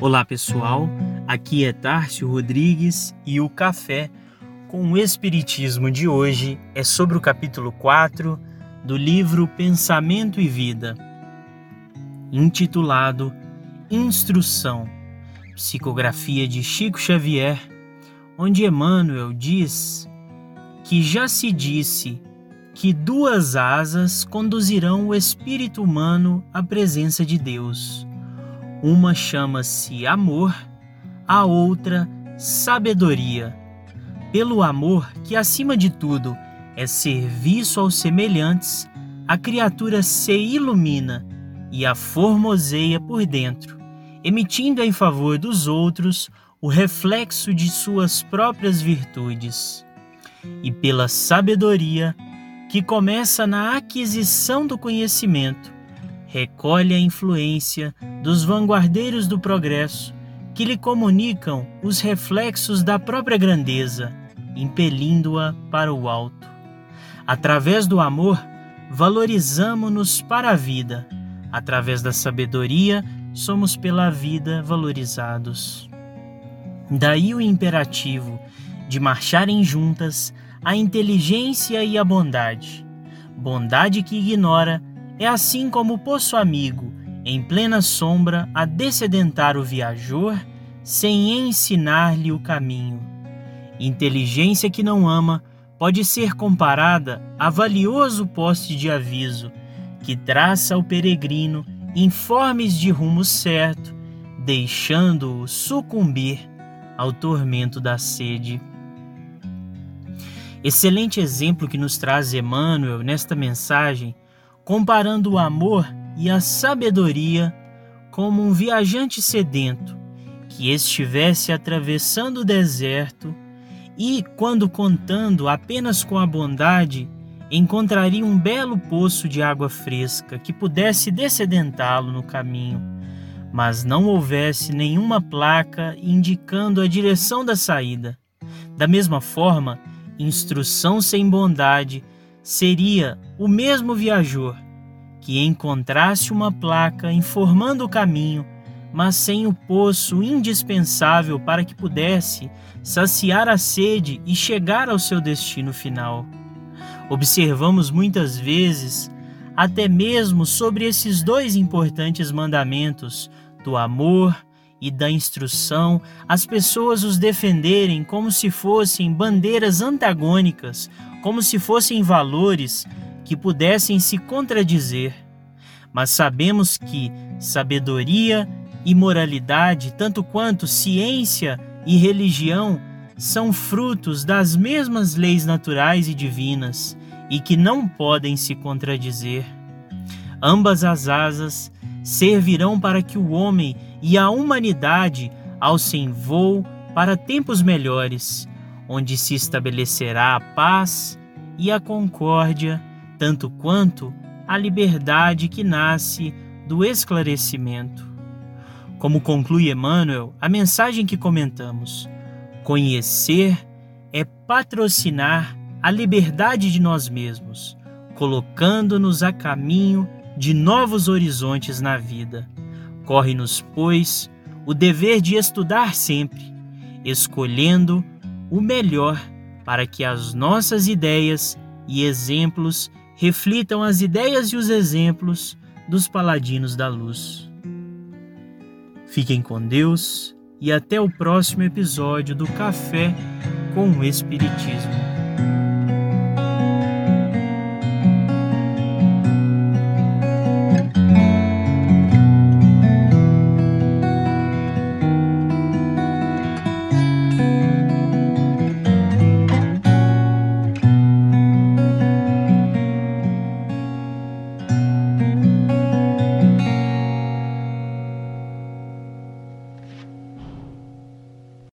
Olá pessoal, aqui é Tárcio Rodrigues e o café com o Espiritismo de hoje é sobre o capítulo 4 do livro Pensamento e Vida, intitulado Instrução, psicografia de Chico Xavier, onde Emmanuel diz que já se disse que duas asas conduzirão o espírito humano à presença de Deus. Uma chama-se amor, a outra sabedoria. Pelo amor, que acima de tudo é serviço aos semelhantes, a criatura se ilumina e a formoseia por dentro, emitindo em favor dos outros o reflexo de suas próprias virtudes. E pela sabedoria, que começa na aquisição do conhecimento, recolhe a influência dos vanguardeiros do progresso que lhe comunicam os reflexos da própria grandeza, impelindo-a para o alto. Através do amor, valorizamos-nos para a vida. Através da sabedoria, somos pela vida valorizados. Daí o imperativo de marcharem juntas a inteligência e a bondade. Bondade que ignora é assim como o poço amigo, em plena sombra, a descedentar o viajor, sem ensinar-lhe o caminho. Inteligência que não ama pode ser comparada a valioso poste de aviso, que traça ao peregrino informes de rumo certo, deixando-o sucumbir ao tormento da sede. Excelente exemplo que nos traz Emmanuel nesta mensagem, comparando o amor e a sabedoria como um viajante sedento que estivesse atravessando o deserto e, quando contando apenas com a bondade, encontraria um belo poço de água fresca que pudesse descedentá-lo no caminho, mas não houvesse nenhuma placa indicando a direção da saída. Da mesma forma, instrução sem bondade seria o mesmo viajor que encontrasse uma placa informando o caminho, mas sem o poço indispensável para que pudesse saciar a sede e chegar ao seu destino final. Observamos muitas vezes, até mesmo sobre esses dois importantes mandamentos, do amor e da instrução, as pessoas os defenderem como se fossem bandeiras antagônicas, como se fossem valores que pudessem se contradizer. Mas sabemos que sabedoria e moralidade, tanto quanto ciência e religião, são frutos das mesmas leis naturais e divinas e que não podem se contradizer. Ambas as asas servirão para que o homem e a humanidade alcem voo para tempos melhores, onde se estabelecerá a paz e a concórdia, tanto quanto a liberdade que nasce do esclarecimento. Como conclui Emmanuel, a mensagem que comentamos: conhecer é patrocinar a liberdade de nós mesmos, colocando-nos a caminho de novos horizontes na vida. Corre-nos, pois, o dever de estudar sempre, escolhendo o melhor para que as nossas ideias e exemplos reflitam as ideias e os exemplos dos paladinos da luz. Fiquem com Deus e até o próximo episódio do Café com o Espiritismo.